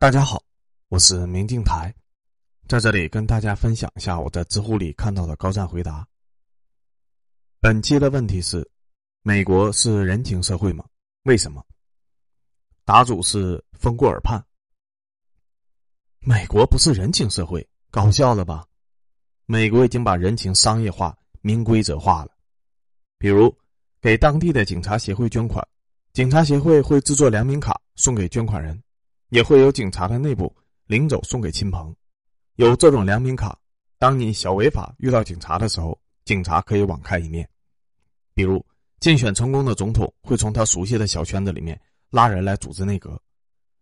大家好，我是明镜台，在这里跟大家分享一下我在知乎里看到的高赞回答。本期的问题是：美国是人情社会吗？为什么？答主是风过耳畔。美国不是人情社会，搞笑了吧？美国已经把人情商业化、明规则化了。比如，给当地的警察协会捐款，警察协会会制作良民卡送给捐款人，也会有警察的内部领走送给亲朋。有这种良民卡，当你小违法遇到警察的时候，警察可以网开一面。比如，竞选成功的总统会从他熟悉的小圈子里面。拉人来组织内阁，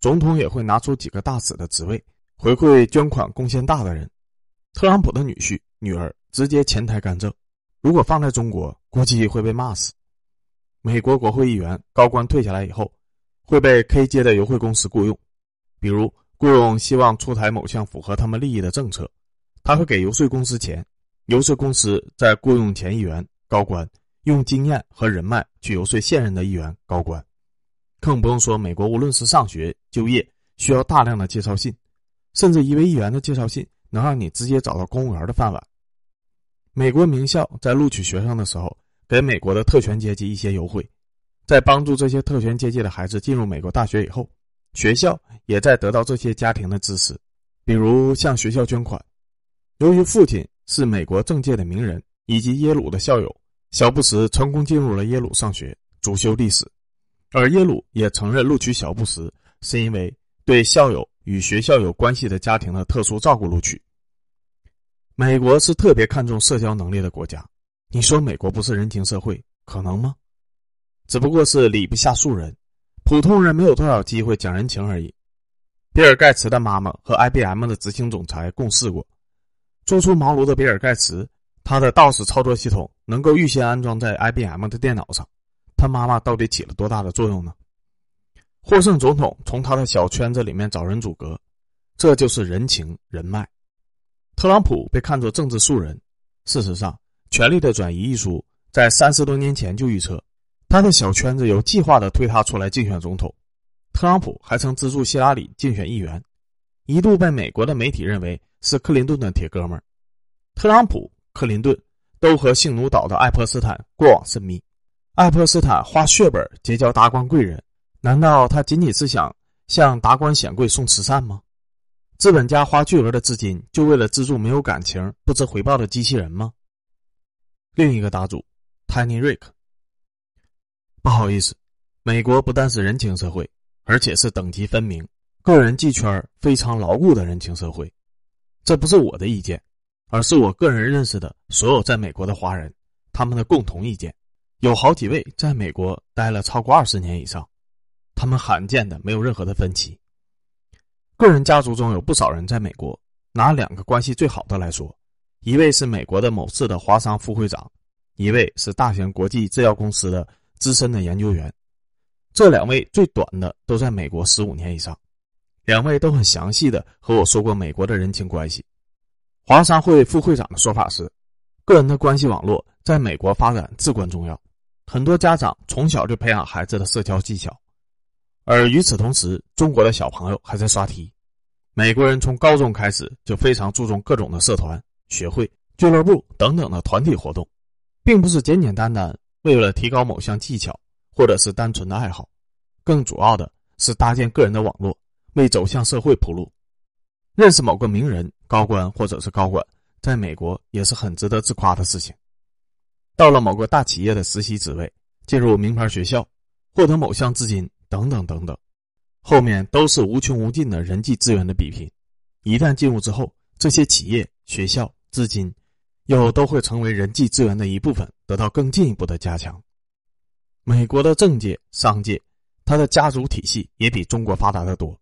总统也会拿出几个大使的职位回馈捐款贡献大的人。特朗普的女婿、女儿直接前台干政，如果放在中国，估计会被骂死。美国国会议员高官退下来以后，会被 K 街的游说公司雇佣，比如雇佣希望出台某项符合他们利益的政策，他会给游说公司钱，游说公司在雇佣前议员、高官，用经验和人脉去游说现任的议员、高官。更不用说，美国无论是上学、就业，需要大量的介绍信，甚至一位议员的介绍信能让你直接找到公务员的饭碗。美国名校在录取学生的时候，给美国的特权阶级一些优惠，在帮助这些特权阶级的孩子进入美国大学以后，学校也在得到这些家庭的支持，比如向学校捐款。由于父亲是美国政界的名人以及耶鲁的校友，小布什成功进入了耶鲁上学，主修历史。而耶鲁也承认录取小布什是因为对校友与学校有关系的家庭的特殊照顾录取。美国是特别看重社交能力的国家，你说美国不是人情社会，可能吗？只不过是礼不下庶人，普通人没有多少机会讲人情而已。比尔盖茨的妈妈和 IBM 的执行总裁共事过，初出茅庐的比尔盖茨，他的 DOS 操作系统能够预先安装在 IBM 的电脑上。他妈妈到底起了多大的作用呢？获胜总统从他的小圈子里面找人阻隔，这就是人情人脉。特朗普被看作政治素人，事实上，《权力的转移》一书在三十多年前就预测，他的小圈子有计划的推他出来竞选总统。特朗普还曾资助希拉里竞选议员，一度被美国的媒体认为是克林顿的铁哥们儿。特朗普、克林顿都和性奴岛的爱泼斯坦过往甚密。爱泼斯坦花血本结交达官贵人，难道他仅仅是想向达官显贵送慈善吗？资本家花巨额的资金就为了资助没有感情、不知回报的机器人吗？另一个答主，Tiny Rick。不好意思，美国不但是人情社会，而且是等级分明、个人际圈非常牢固的人情社会。这不是我的意见，而是我个人认识的所有在美国的华人他们的共同意见。有好几位在美国待了超过二十年以上，他们罕见的没有任何的分歧。个人家族中有不少人在美国，拿两个关系最好的来说，一位是美国的某市的华商副会长，一位是大型国际制药公司的资深的研究员。这两位最短的都在美国十五年以上，两位都很详细的和我说过美国的人情关系。华商会副会长的说法是，个人的关系网络在美国发展至关重要。很多家长从小就培养孩子的社交技巧，而与此同时，中国的小朋友还在刷题。美国人从高中开始就非常注重各种的社团、学会、俱乐部等等的团体活动，并不是简简单单为了提高某项技巧，或者是单纯的爱好，更主要的是搭建个人的网络，为走向社会铺路。认识某个名人、高官或者是高管，在美国也是很值得自夸的事情。到了某个大企业的实习职位，进入名牌学校，获得某项资金等等等等，后面都是无穷无尽的人际资源的比拼。一旦进入之后，这些企业、学校、资金，又都会成为人际资源的一部分，得到更进一步的加强。美国的政界、商界，它的家族体系也比中国发达的多，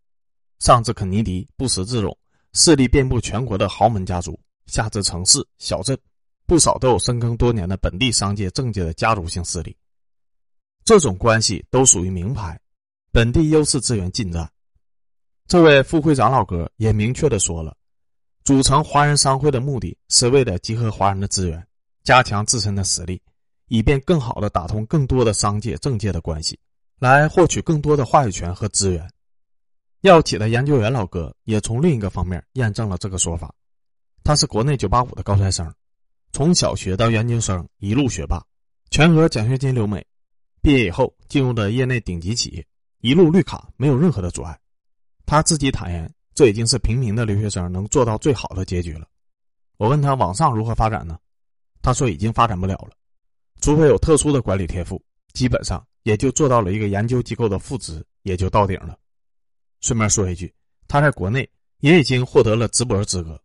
上至肯尼迪、布什这种势力遍布全国的豪门家族，下至城市、小镇。不少都有深耕多年的本地商界、政界的家族性势力，这种关系都属于名牌，本地优势资源尽占。这位副会长老哥也明确的说了，组成华人商会的目的是为了集合华人的资源，加强自身的实力，以便更好的打通更多的商界、政界的关系，来获取更多的话语权和资源。药企的研究员老哥也从另一个方面验证了这个说法。他是国内985的高材生，从小学到研究生一路学霸，全额奖学金留美。毕业以后进入的业内顶级企业，一路绿卡，没有任何的阻碍。他自己坦言，这已经是平民的留学生能做到最好的结局了。我问他往上如何发展呢？他说已经发展不了了，除非有特殊的管理天赋，基本上也就做到了一个研究机构的副职，也就到顶了。顺便说一句，他在国内也已经获得了直博资格。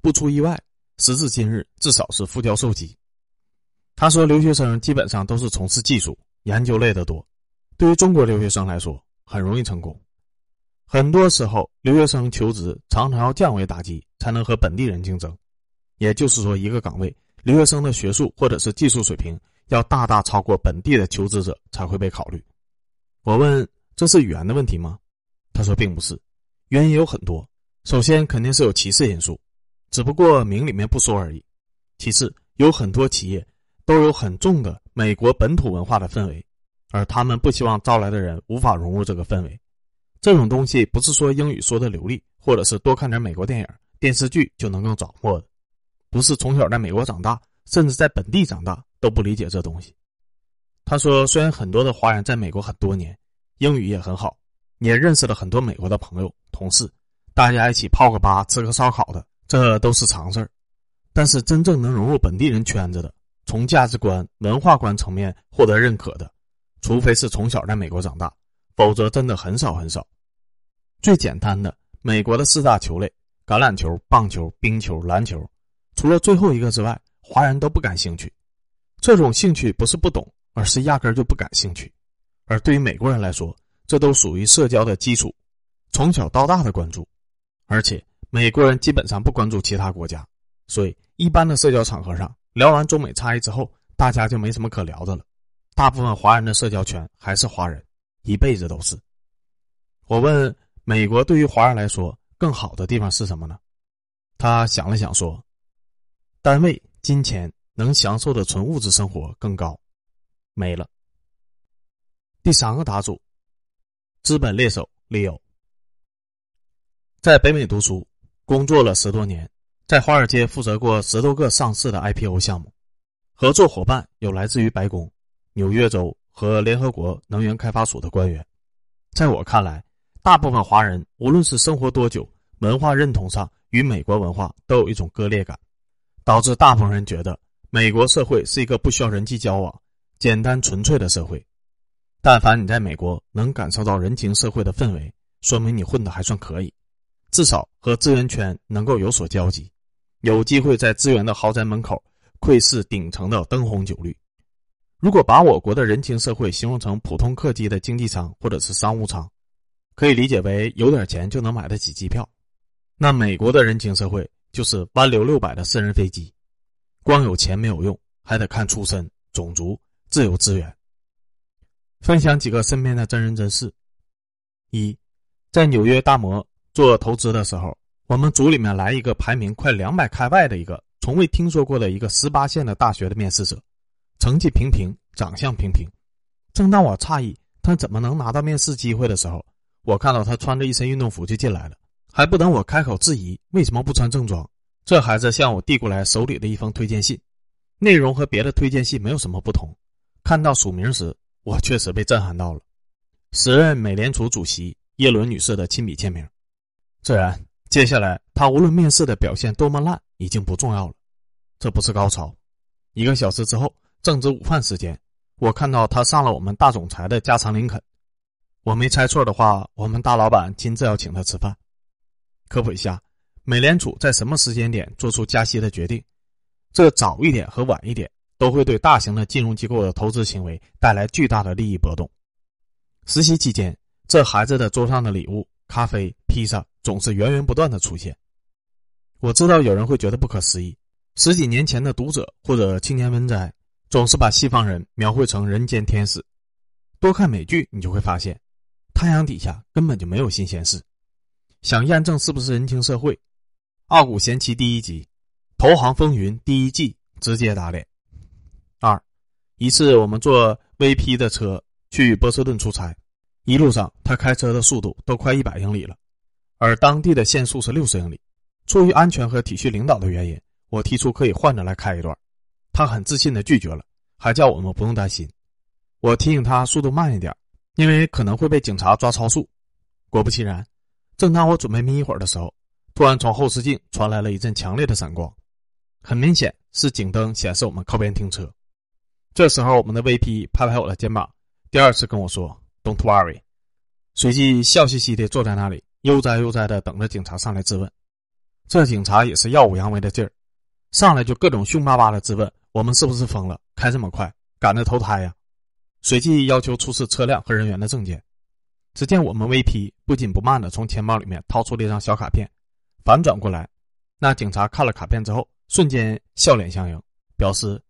不出意外，时至今日至少是副教授级。他说，留学生基本上都是从事技术研究类的多。对于中国留学生来说，很容易成功。很多时候，留学生求职常常要降维打击，才能和本地人竞争。也就是说，一个岗位留学生的学术或者是技术水平要大大超过本地的求职者才会被考虑。我问：“这是语言的问题吗？”他说：“并不是，原因有很多。首先，肯定是有歧视因素。”只不过明里面不说而已。其次，有很多企业都有很重的美国本土文化的氛围，而他们不希望招来的人无法融入这个氛围。这种东西不是说英语说的流利，或者是多看点美国电影、电视剧就能够掌握的。不是从小在美国长大，甚至在本地长大都不理解这东西。他说，虽然很多的华人在美国很多年，英语也很好，也认识了很多美国的朋友、同事，大家一起泡个吧、吃个烧烤的。这都是常事儿，但是真正能融入本地人圈子的，从价值观、文化观层面获得认可的，除非是从小在美国长大，否则真的很少很少。最简单的，美国的四大球类：橄榄球、棒球、冰球、篮球，除了最后一个之外，华人都不感兴趣。这种兴趣不是不懂，而是压根就不感兴趣。而对于美国人来说，这都属于社交的基础，从小到大的关注，而且。美国人基本上不关注其他国家，所以一般的社交场合上聊完中美差异之后，大家就没什么可聊的了。大部分华人的社交圈还是华人，一辈子都是。我问美国对于华人来说更好的地方是什么呢？他想了想说：“单位、金钱能享受的纯物质生活更高，没了。”第三个答主，资本猎手 Leo，在北美读书。工作了十多年，在华尔街负责过十多个上市的 IPO 项目，合作伙伴有来自于白宫、纽约州和联合国能源开发署的官员。在我看来，大部分华人无论是生活多久，文化认同上与美国文化都有一种割裂感，导致大部分人觉得美国社会是一个不需要人际交往、简单纯粹的社会。但凡你在美国能感受到人情社会的氛围，说明你混的还算可以。至少和资源圈能够有所交集，有机会在资源的豪宅门口窥视顶层的灯红酒绿。如果把我国的人情社会形容成普通客机的经济舱或者是商务舱，可以理解为有点钱就能买得起机票。那美国的人情社会就是湾流六百的私人飞机，光有钱没有用，还得看出身、种族、自由资源。分享几个身边的真人真事：一，在纽约大摩。做投资的时候，我们组里面来一个排名快两百开外的一个从未听说过的一个十八线的大学的面试者，成绩平平，长相平平。正当我诧异他怎么能拿到面试机会的时候，我看到他穿着一身运动服就进来了。还不等我开口质疑为什么不穿正装，这孩子向我递过来手里的一封推荐信，内容和别的推荐信没有什么不同。看到署名时，我确实被震撼到了，时任美联储主席耶伦女士的亲笔签名。自然，接下来他无论面试的表现多么烂，已经不重要了。这不是高潮。一个小时之后，正值午饭时间，我看到他上了我们大总裁的加长林肯。我没猜错的话，我们大老板亲自要请他吃饭。科普一下，美联储在什么时间点做出加息的决定？这早一点和晚一点都会对大型的金融机构的投资行为带来巨大的利益波动。实习期间，这孩子的桌上的礼物——咖啡、披萨。总是源源不断的出现。我知道有人会觉得不可思议，十几年前的读者或者青年文摘总是把西方人描绘成人间天使。多看美剧，你就会发现，太阳底下根本就没有新鲜事。想验证是不是人情社会，《傲骨贤妻》第一集，《投行风云》第一季直接打脸。二，一次我们坐 VP 的车去波士顿出差，一路上他开车的速度都快一百英里了，而当地的限速是六十英里。出于安全和体恤领导的原因，我提出可以换着来开一段，他很自信的拒绝了，还叫我们不用担心。我提醒他速度慢一点，因为可能会被警察抓超速。果不其然，正当我准备眯一会儿的时候，突然从后视镜传来了一阵强烈的闪光，很明显是警灯显示我们靠边停车。这时候，我们的 VP 拍拍我的肩膀，第二次跟我说 “Don't worry”，随即笑嘻嘻的坐在那里，悠哉悠哉的等着警察上来质问。这警察也是耀武扬威的劲儿，上来就各种凶巴巴的质问我们是不是疯了，开这么快，赶着投胎呀？随即要求出示车辆和人员的证件。只见我们 VP 不紧不慢的从钱包里面掏出了一张小卡片，反转过来，那警察看了卡片之后，瞬间笑脸相迎，表示：“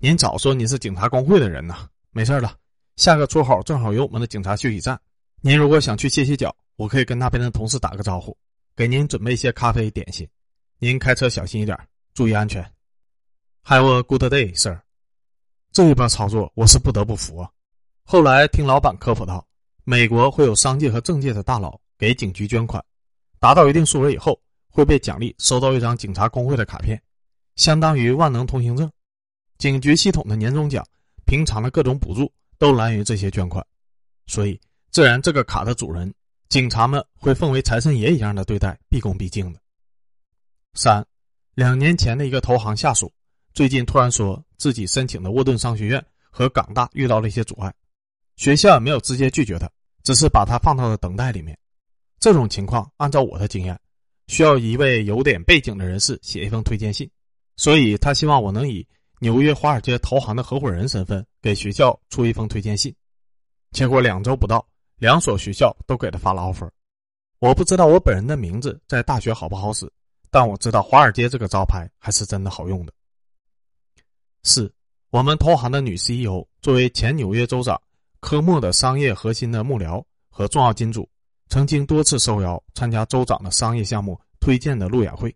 您早说你是警察工会的人呐，没事了，下个出口正好有我们的警察休息站，您如果想去歇歇脚，我可以跟那边的同事打个招呼。”给您准备一些咖啡点心，您开车小心一点，注意安全。Have a good day, sir。这一波操作我是不得不服啊。后来听老板科普到，美国会有商界和政界的大佬给警局捐款，达到一定数额以后，会被奖励收到一张警察工会的卡片，相当于万能通行证。警局系统的年终奖、平常的各种补助都来源于这些捐款，所以自然这个卡的主人。警察们会奉为财神爷一样的对待，毕恭毕敬的。三，两年前的一个投行下属，最近突然说自己申请的沃顿商学院和港大遇到了一些阻碍，学校也没有直接拒绝他，只是把他放到了等待里面。这种情况，按照我的经验，需要一位有点背景的人士写一封推荐信，所以他希望我能以纽约华尔街投行的合伙人身份给学校出一封推荐信。结果两周不到。两所学校都给他发了 offer，我不知道我本人的名字在大学好不好使，但我知道华尔街这个招牌还是真的好用的。四，我们投行的女 CEO 作为前纽约州长科莫的商业核心的幕僚和重要金主，曾经多次受邀参加州长的商业项目推荐的路演会，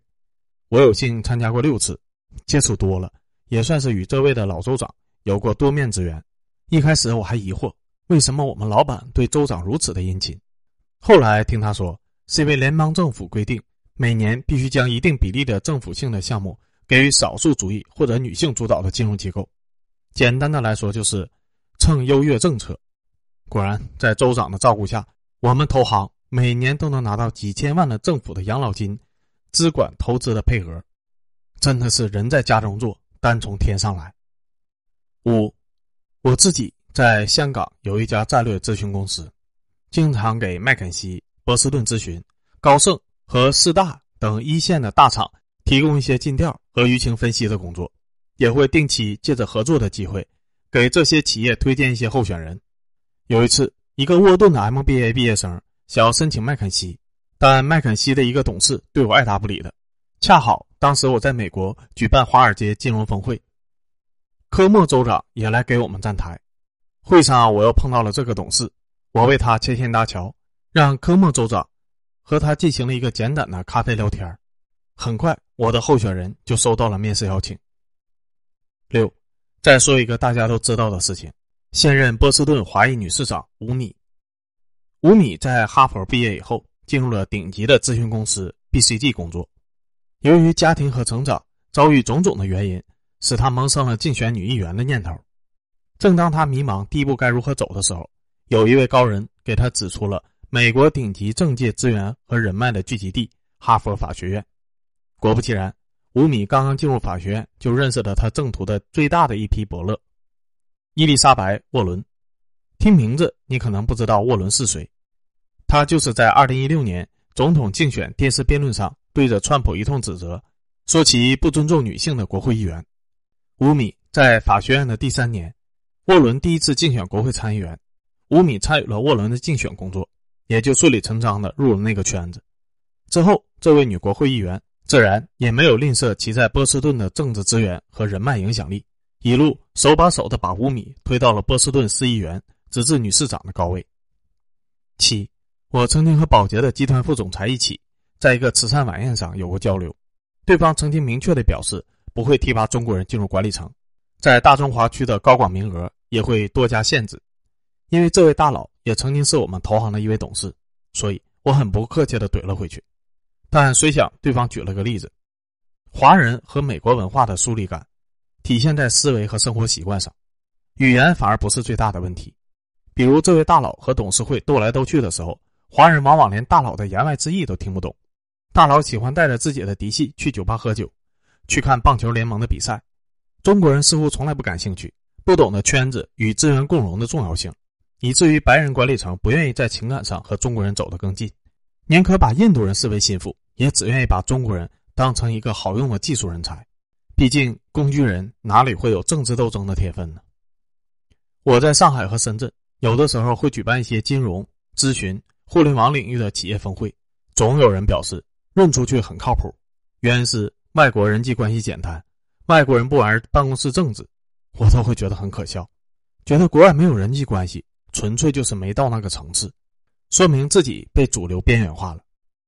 我有幸参加过六次，接触多了，也算是与这位的老州长有过多面之缘。一开始我还疑惑。为什么我们老板对州长如此的殷勤？后来听他说，是因为联邦政府规定，每年必须将一定比例的政府性的项目给予少数主义或者女性主导的金融机构。简单的来说，就是蹭优越政策。果然，在州长的照顾下，我们投行每年都能拿到几千万的政府的养老金、资管投资的配额，真的是人在家中坐，单从天上来。五，我自己。在香港有一家战略咨询公司，经常给麦肯锡、波士顿咨询、高盛和四大等一线的大厂提供一些尽调和舆情分析的工作，也会定期借着合作的机会，给这些企业推荐一些候选人。有一次，一个沃顿的 MBA 毕业生想要申请麦肯锡，但麦肯锡的一个董事对我爱答不理的。恰好当时我在美国举办华尔街金融峰会，科莫州长也来给我们站台。会上，我又碰到了这个董事，我为他牵线搭桥，让科莫州长和他进行了一个简短的咖啡聊天。很快，我的候选人就收到了面试邀请。六，再说一个大家都知道的事情：现任波士顿华裔女市长吴米。吴米在哈佛毕业以后，进入了顶级的咨询公司 BCG 工作。由于家庭和成长遭遇种种的原因，使他萌生了竞选女议员的念头。正当他迷茫第一步该如何走的时候，有一位高人给他指出了美国顶级政界资源和人脉的聚集地——哈佛法学院。果不其然，吴米刚刚进入法学院，就认识了他正途的最大的一批伯乐——伊丽莎白·沃伦。听名字，你可能不知道沃伦是谁，他就是在2016年总统竞选电视辩论上对着川普一通指责，说其不尊重女性的国会议员。吴米在法学院的第三年。沃伦第一次竞选国会参议员，吴米参与了沃伦的竞选工作，也就顺理成章的入了那个圈子。之后，这位女国会议员自然也没有吝啬其在波士顿的政治资源和人脉影响力，一路手把手的把吴米推到了波士顿市议员直至女市长的高位。七，我曾经和保洁的集团副总裁一起在一个慈善晚宴上有过交流，对方曾经明确的表示不会提拔中国人进入管理层，在大中华区的高管名额。也会多加限制，因为这位大佬也曾经是我们投行的一位董事，所以我很不客气的怼了回去。但谁想对方举了个例子：华人和美国文化的疏离感，体现在思维和生活习惯上，语言反而不是最大的问题。比如这位大佬和董事会斗来斗去的时候，华人往往连大佬的言外之意都听不懂。大佬喜欢带着自己的嫡系去酒吧喝酒，去看棒球联盟的比赛。中国人似乎从来不感兴趣，不懂得圈子与资源共荣的重要性，以至于白人管理层不愿意在情感上和中国人走得更近，宁可把印度人视为心腹，也只愿意把中国人当成一个好用的技术人才。毕竟工具人哪里会有政治斗争的天分呢？我在上海和深圳，有的时候会举办一些金融咨询、互联网领域的企业峰会，总有人表示。认出去很靠谱，原因是外国人际关系简单，外国人不玩办公室政治，我都会觉得很可笑，觉得国外没有人际关系，纯粹就是没到那个层次，说明自己被主流边缘化了。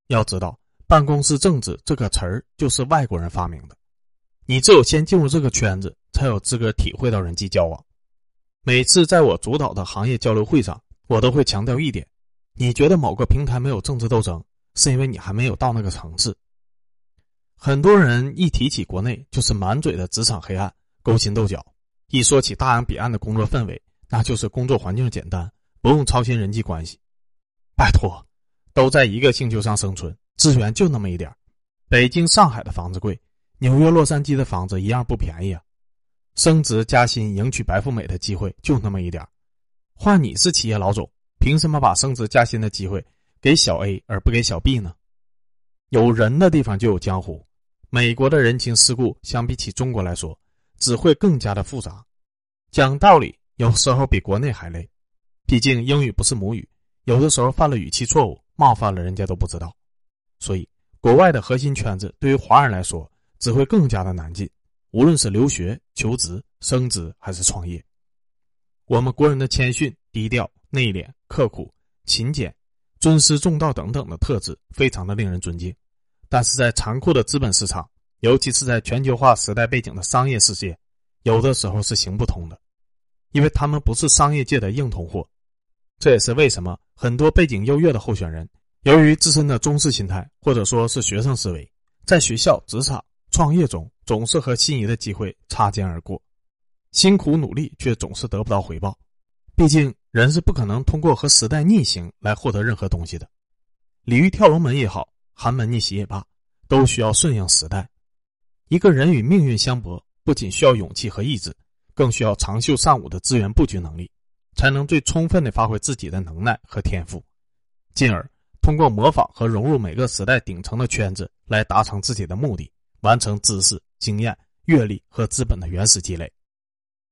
要知道，办公室政治这个词儿就是外国人发明的，你只有先进入这个圈子，才有资格体会到人际交往。每次在我主导的行业交流会上，我都会强调一点：你觉得某个平台没有政治斗争？是因为你还没有到那个层次。很多人一提起国内，就是满嘴的职场黑暗、勾心斗角；一说起大洋彼岸的工作氛围，那就是工作环境简单，不用操心人际关系。拜托，都在一个星球上生存，资源就那么一点北京、上海的房子贵，纽约、洛杉矶的房子一样不便宜啊。升职加薪、迎娶白富美的机会就那么一点换你是企业老总，凭什么把升职加薪的机会？给小 A 而不给小 B 呢？有人的地方就有江湖。美国的人情世故相比起中国来说，只会更加的复杂。讲道理，有时候比国内还累。毕竟英语不是母语，有的时候犯了语气错误，冒犯了人家都不知道。所以，国外的核心圈子对于华人来说，只会更加的难进。无论是留学、求职、升职还是创业，我们国人的谦逊、低调、内敛、刻苦、勤俭。尊师重道等等的特质非常的令人尊敬，但是在残酷的资本市场，尤其是在全球化时代背景的商业世界，有的时候是行不通的，因为他们不是商业界的硬通货。这也是为什么很多背景优越的候选人，由于自身的中式心态或者说是学生思维，在学校、职场、创业中总是和心仪的机会擦肩而过，辛苦努力却总是得不到回报。毕竟。人是不可能通过和时代逆行来获得任何东西的，鲤鱼跳龙门也好，寒门逆袭也罢，都需要顺应时代。一个人与命运相搏，不仅需要勇气和意志，更需要长袖善舞的资源布局能力，才能最充分的发挥自己的能耐和天赋，进而通过模仿和融入每个时代顶层的圈子来达成自己的目的，完成知识、经验、阅历和资本的原始积累。